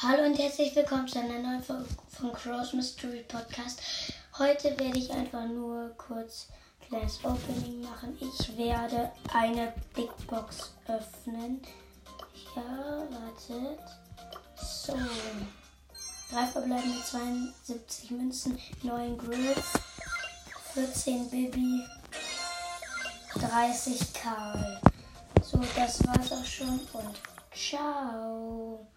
Hallo und herzlich willkommen zu einer neuen Folge von Cross Mystery Podcast. Heute werde ich einfach nur kurz ein kleines Opening machen. Ich werde eine Big Box öffnen. Ja, wartet. So. Drei verbleibende 72 Münzen, 9 Grills, 14 Baby, 30 Karl. So, das war's auch schon und ciao.